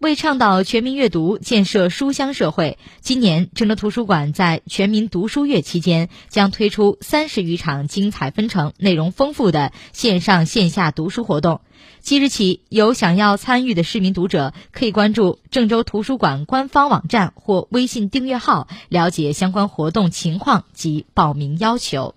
为倡导全民阅读建设书香社会。今年郑州图书馆在全民读书月期间将推出三十余场精彩纷呈内容丰富的线上线下读书活动。即日起有想要参与的市民读者可以关注郑州图书馆官方网站或微信订阅号了解相关活动情况及报名要求。